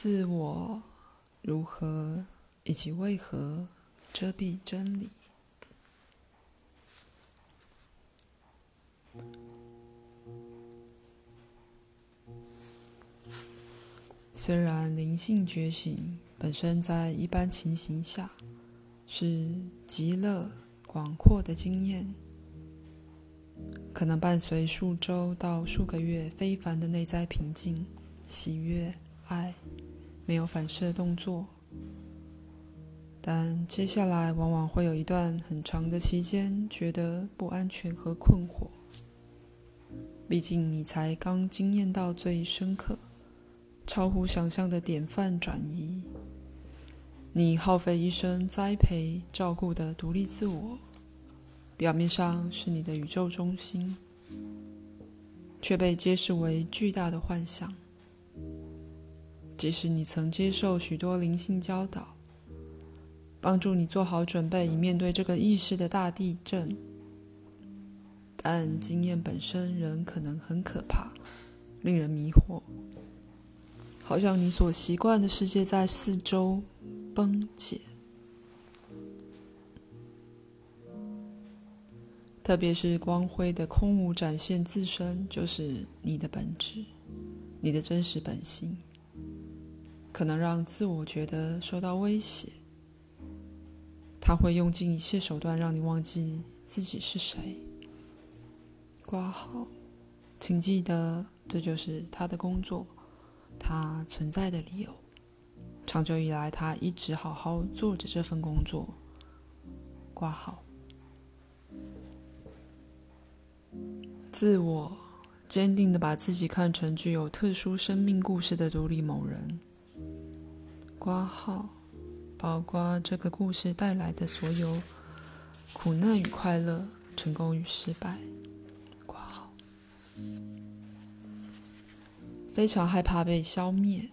自我如何以及为何遮蔽真理？虽然灵性觉醒本身在一般情形下是极乐广阔的经验，可能伴随数周到数个月非凡的内在平静、喜悦、爱，没有反射动作，但接下来往往会有一段很长的期间觉得不安全和困惑。毕竟你才刚经验到最深刻。超乎想象的典范转移，你耗费一生栽培照顾的独立自我，表面上是你的宇宙中心，却被揭示为巨大的幻想。即使你曾接受许多灵性教导，帮助你做好准备以面对这个意识的大地震，但经验本身仍可能很可怕，令人迷惑。好像你所习惯的世界在四周崩解，特别是光辉的空无展现自身，就是你的本质，你的真实本性，可能让自我觉得受到威胁。他会用尽一切手段让你忘记自己是谁。挂号，请记得，这就是他的工作。他存在的理由，长久以来，他一直好好做着这份工作。挂号，自我坚定的把自己看成具有特殊生命故事的独立某人。挂号，包括这个故事带来的所有苦难与快乐，成功与失败。非常害怕被消灭，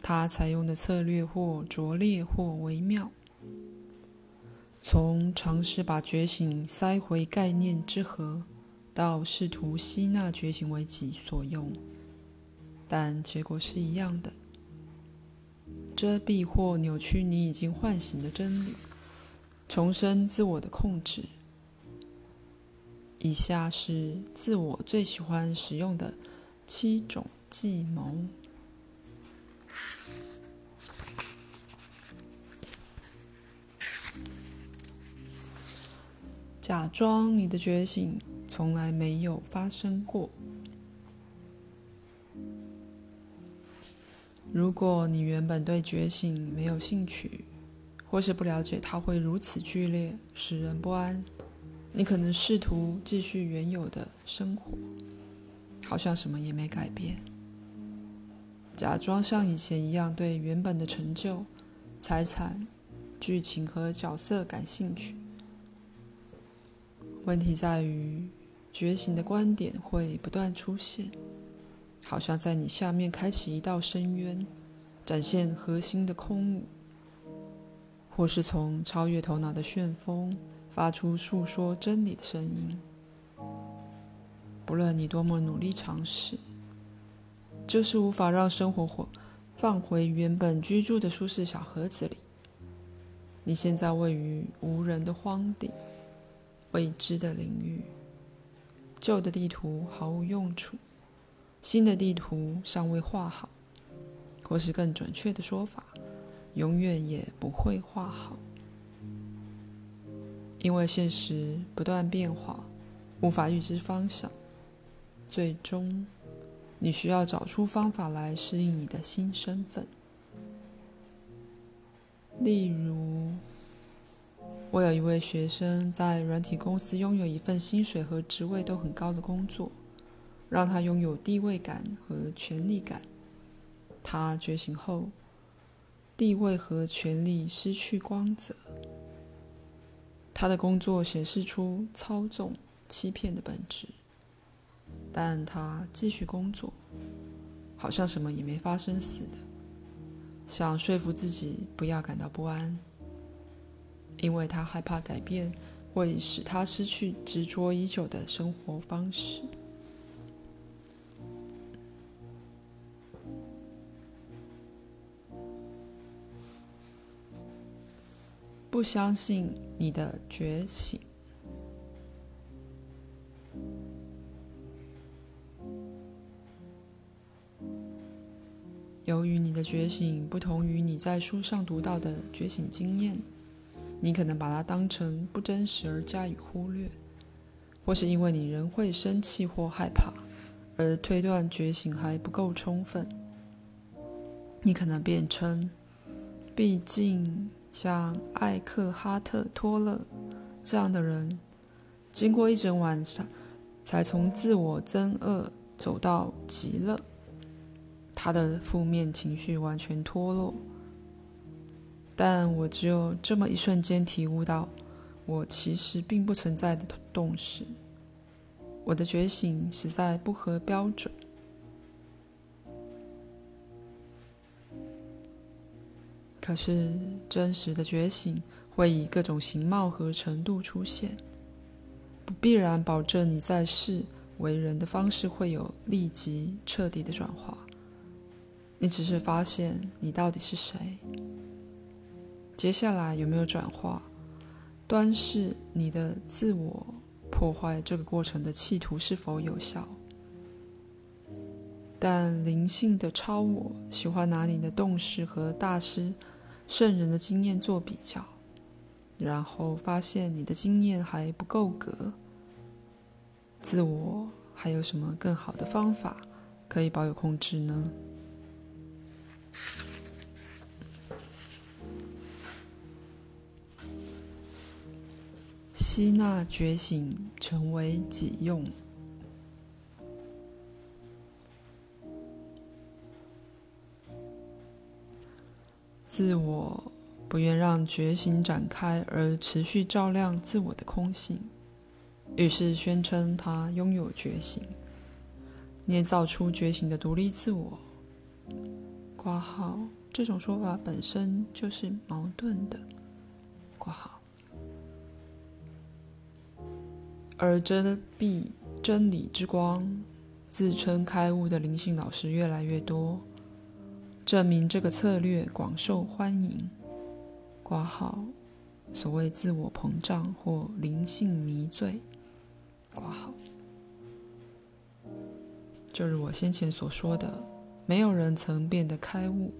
他采用的策略或拙劣或微妙，从尝试把觉醒塞回概念之河，到试图吸纳觉醒为己所用，但结果是一样的：遮蔽或扭曲你已经唤醒的真理，重申自我的控制。以下是自我最喜欢使用的七种。计谋，假装你的觉醒从来没有发生过。如果你原本对觉醒没有兴趣，或是不了解它会如此剧烈，使人不安，你可能试图继续原有的生活，好像什么也没改变。假装像以前一样对原本的成就、财产、剧情和角色感兴趣。问题在于，觉醒的观点会不断出现，好像在你下面开启一道深渊，展现核心的空无，或是从超越头脑的旋风发出诉说真理的声音。不论你多么努力尝试。就是无法让生活放回原本居住的舒适小盒子里。你现在位于无人的荒地，未知的领域。旧的地图毫无用处，新的地图尚未画好，或是更准确的说法，永远也不会画好，因为现实不断变化，无法预知方向，最终。你需要找出方法来适应你的新身份。例如，我有一位学生在软体公司拥有一份薪水和职位都很高的工作，让他拥有地位感和权力感。他觉醒后，地位和权力失去光泽。他的工作显示出操纵、欺骗的本质。但他继续工作，好像什么也没发生似的，想说服自己不要感到不安，因为他害怕改变会使他失去执着已久的生活方式。不相信你的觉醒。由于你的觉醒不同于你在书上读到的觉醒经验，你可能把它当成不真实而加以忽略，或是因为你仍会生气或害怕，而推断觉醒还不够充分。你可能辩称，毕竟像艾克哈特·托勒这样的人，经过一整晚上，才从自我憎恶走到极乐。他的负面情绪完全脱落，但我只有这么一瞬间体悟到，我其实并不存在的动时，我的觉醒实在不合标准。可是真实的觉醒会以各种形貌和程度出现，不必然保证你在世为人的方式会有立即彻底的转化。你只是发现你到底是谁，接下来有没有转化，端视你的自我破坏这个过程的企图是否有效。但灵性的超我喜欢拿你的动识和大师、圣人的经验做比较，然后发现你的经验还不够格，自我还有什么更好的方法可以保有控制呢？吸纳觉醒成为己用，自我不愿让觉醒展开而持续照亮自我的空性，于是宣称他拥有觉醒，捏造出觉醒的独立自我。括号，这种说法本身就是矛盾的。括号。而遮蔽真理之光、自称开悟的灵性老师越来越多，证明这个策略广受欢迎。括号，所谓自我膨胀或灵性迷醉。括号，就如我先前所说的，没有人曾变得开悟，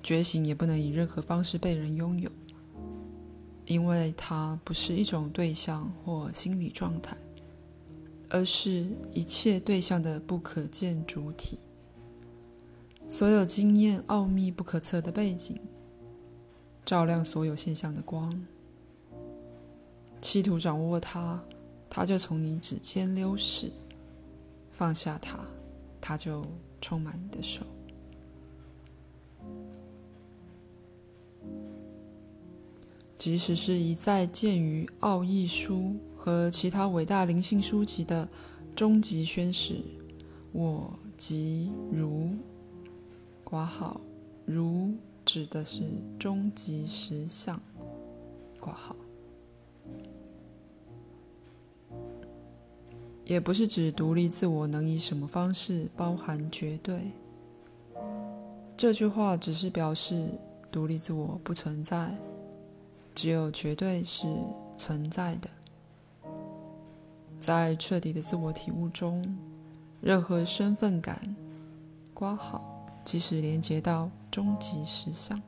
觉醒也不能以任何方式被人拥有。因为它不是一种对象或心理状态，而是一切对象的不可见主体。所有经验奥秘不可测的背景，照亮所有现象的光。企图掌握它，它就从你指尖溜逝；放下它，它就充满你的手。即使是一再见于《奥义书》和其他伟大灵性书籍的终极宣誓，我即如，括号，如指的是终极实相，括号，也不是指独立自我能以什么方式包含绝对。这句话只是表示独立自我不存在。只有绝对是存在的，在彻底的自我体悟中，任何身份感括号，即使连接到终极实相，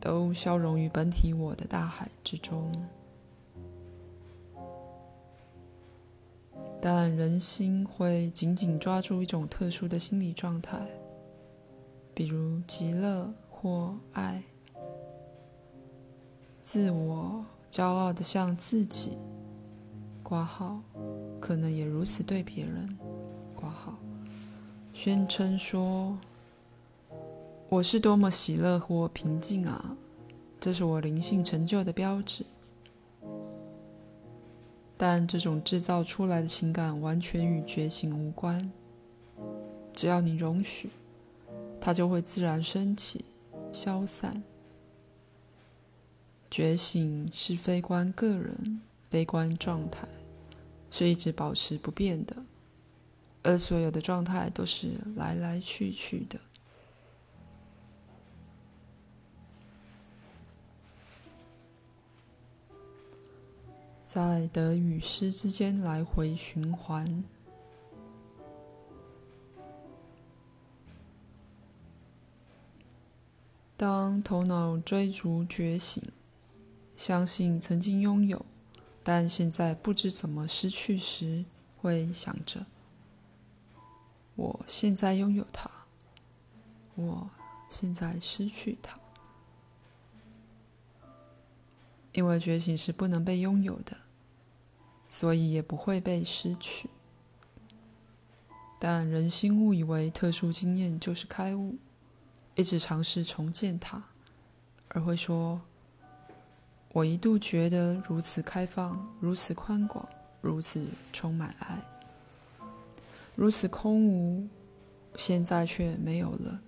都消融于本体我的大海之中。但人心会紧紧抓住一种特殊的心理状态，比如极乐或爱。自我骄傲的向自己挂号，可能也如此对别人，宣称说：“我是多么喜乐或平静啊！这是我灵性成就的标志。”但这种制造出来的情感完全与觉醒无关。只要你容许，它就会自然升起、消散。觉醒是非观个人、非观状态，是一直保持不变的，而所有的状态都是来来去去的。在得与失之间来回循环。当头脑追逐觉醒相信曾经拥有但现在不知怎么失去时会想着我现在拥有它，我现在失去它。因为觉醒是不能被拥有的，所以也不会被失去。但人心误以为特殊经验就是开悟。一直尝试重建它，而会说：“我一度觉得如此开放，如此宽广，如此充满爱，如此空无，现在却没有了。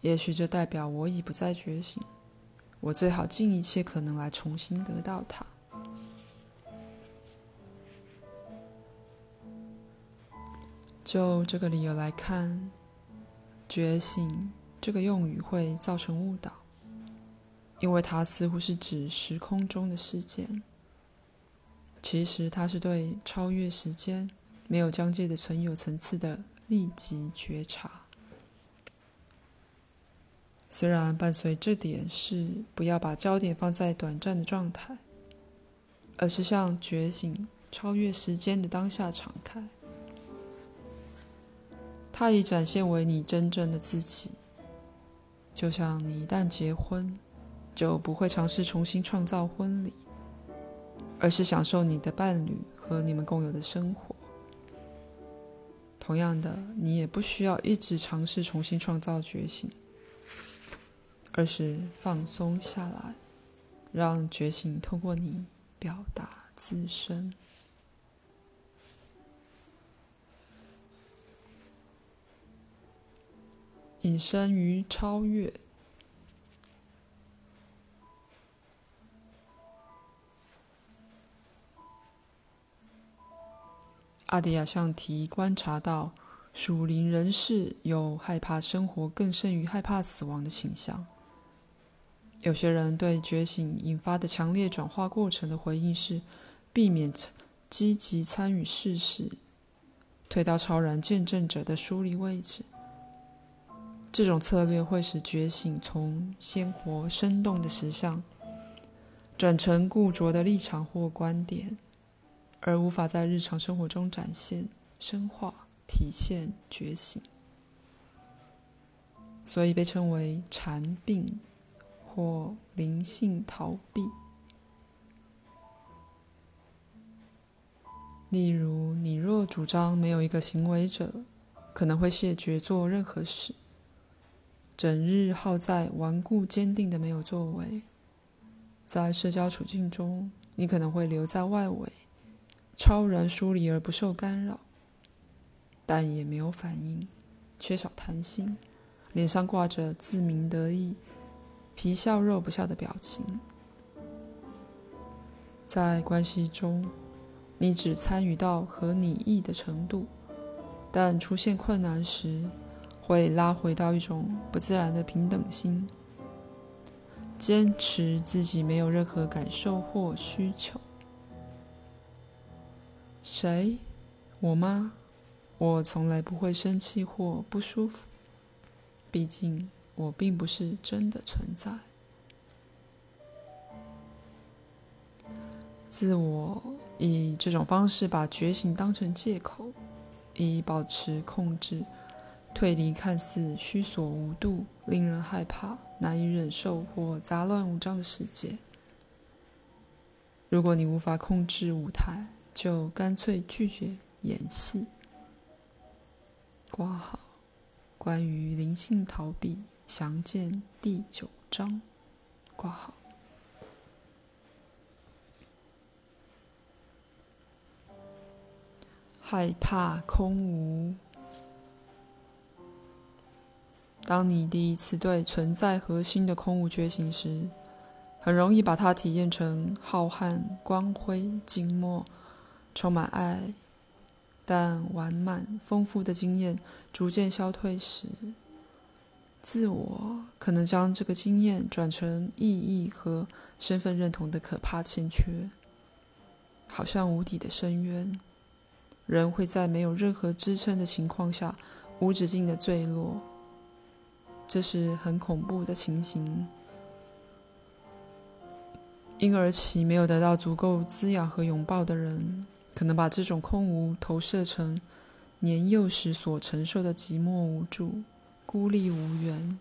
也许这代表我已不再觉醒，我最好尽一切可能来重新得到它。”就这个理由来看。觉醒这个用语会造成误导，因为它似乎是指时空中的事件。其实它是对超越时间、没有疆界的存有层次的立即觉察。虽然伴随这点是不要把焦点放在短暂的状态，而是向觉醒超越时间的当下敞开。它已展现为你真正的自己，就像你一旦结婚，就不会尝试重新创造婚礼，而是享受你的伴侣和你们共有的生活。同样的，你也不需要一直尝试重新创造觉醒，而是放松下来，让觉醒通过你表达自身。隐身于超越。阿迪亚上提观察到，属灵人士有害怕生活更甚于害怕死亡的倾向。有些人对觉醒引发的强烈转化过程的回应是，避免积极参与事实，退到超然见证者的疏离位置。这种策略会使觉醒从鲜活生动的实相转成固着的立场或观点，而无法在日常生活中展现、深化、体现觉醒，所以被称为禅病或灵性逃避。例如，你若主张没有一个行为者，可能会谢绝做任何事。整日耗在顽固坚定的没有作为，在社交处境中，你可能会留在外围，超然疏离而不受干扰，但也没有反应，缺少弹性，脸上挂着自鸣得意、皮笑肉不笑的表情。在关系中，你只参与到合你意的程度，但出现困难时，会拉回到一种不自然的平等心，坚持自己没有任何感受或需求。谁？我吗？我从来不会生气或不舒服，毕竟我并不是真的存在。自我以这种方式把觉醒当成借口，以保持控制。退离看似虚索无度、令人害怕、难以忍受或杂乱无章的世界。如果你无法控制舞台，就干脆拒绝演戏。挂号，关于灵性逃避，详见第九章。挂号，害怕空无。当你第一次对存在核心的空无觉醒时，很容易把它体验成浩瀚、光辉、静默、充满爱，但完满、丰富的经验逐渐消退时，自我可能将这个经验转成意义和身份认同的可怕欠缺，好像无底的深渊，人会在没有任何支撑的情况下无止境的坠落，这是很恐怖的情形。婴儿期没有得到足够滋养和拥抱的人，可能把这种空无投射成年幼时所承受的寂寞无助、孤立无援。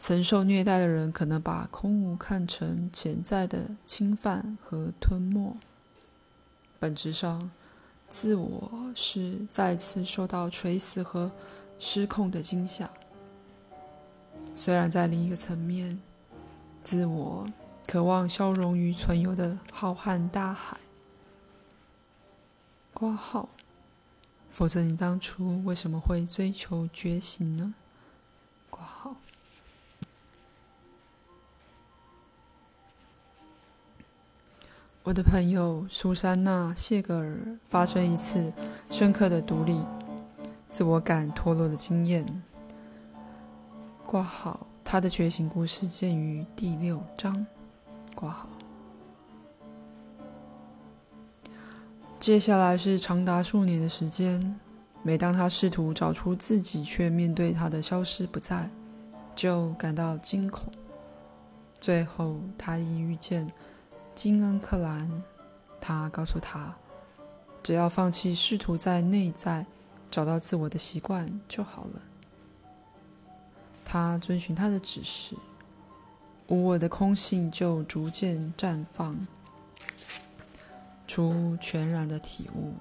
曾受虐待的人可能把空无看成潜在的侵犯和吞没。本质上，自我是再次受到垂死和失控的惊吓。虽然在另一个层面，自我渴望消融于存有的浩瀚大海。括号，否则你当初为什么会追求觉醒呢？括号。我的朋友苏珊娜·谢格尔发生一次深刻的独立、自我感脱落的经验。挂号，他的觉醒故事见于第六章。挂号。接下来是长达数年的时间，每当他试图找出自己，却面对他的消失不在，就感到惊恐。最后，他一遇见。金恩·克兰，他告诉他，只要放弃试图在内在找到自我的习惯就好了。他遵循他的指示，无我的空性就逐渐绽放出全然的体悟。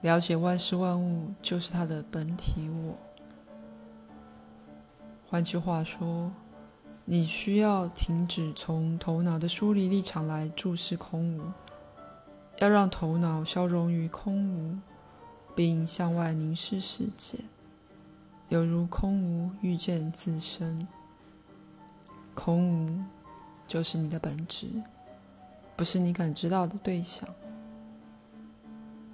了解万事万物就是他的本体我。换句话说。你需要停止从头脑的疏离立场来注视空无，要让头脑消融于空无，并向外凝视世界，犹如空无遇见自身。空无就是你的本质，不是你感知到的对象。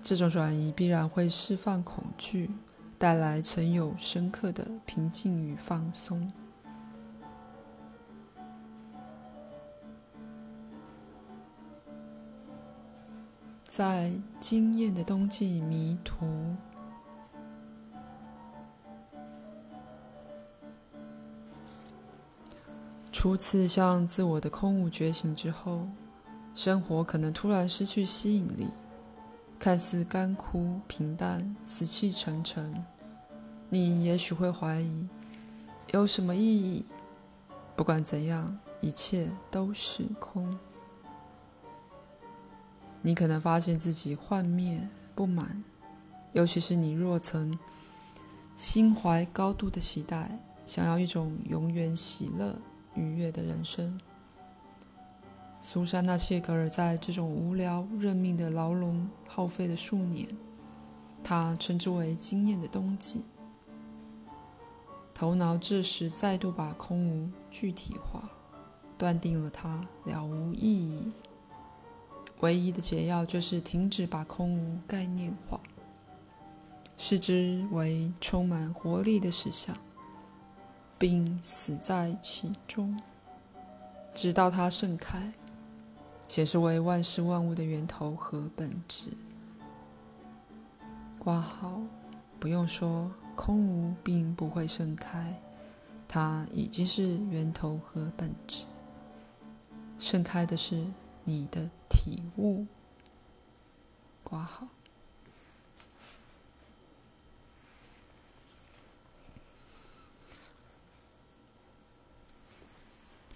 这种转移必然会释放恐惧，带来存有深刻的平静与放松。在惊艳的冬季迷途，初次向自我的空无觉醒之后，生活可能突然失去吸引力，看似干枯平淡、死气沉沉。你也许会怀疑，有什么意义？不管怎样，一切都是空。你可能发现自己幻灭、不满，尤其是你若曾心怀高度的期待，想要一种永远喜乐、愉悦的人生。苏珊娜·谢格尔在这种无聊、认命的牢笼耗费了数年，她称之为“经验的冬季”。头脑这时再度把空无具体化，断定了它了无意义。唯一的解药就是停止把空无概念化，视之为充满活力的实相，并死在其中，直到它盛开，解释为万事万物的源头和本质。挂号，不用说，空无并不会盛开，它已经是源头和本质。盛开的是你的体悟，挂号。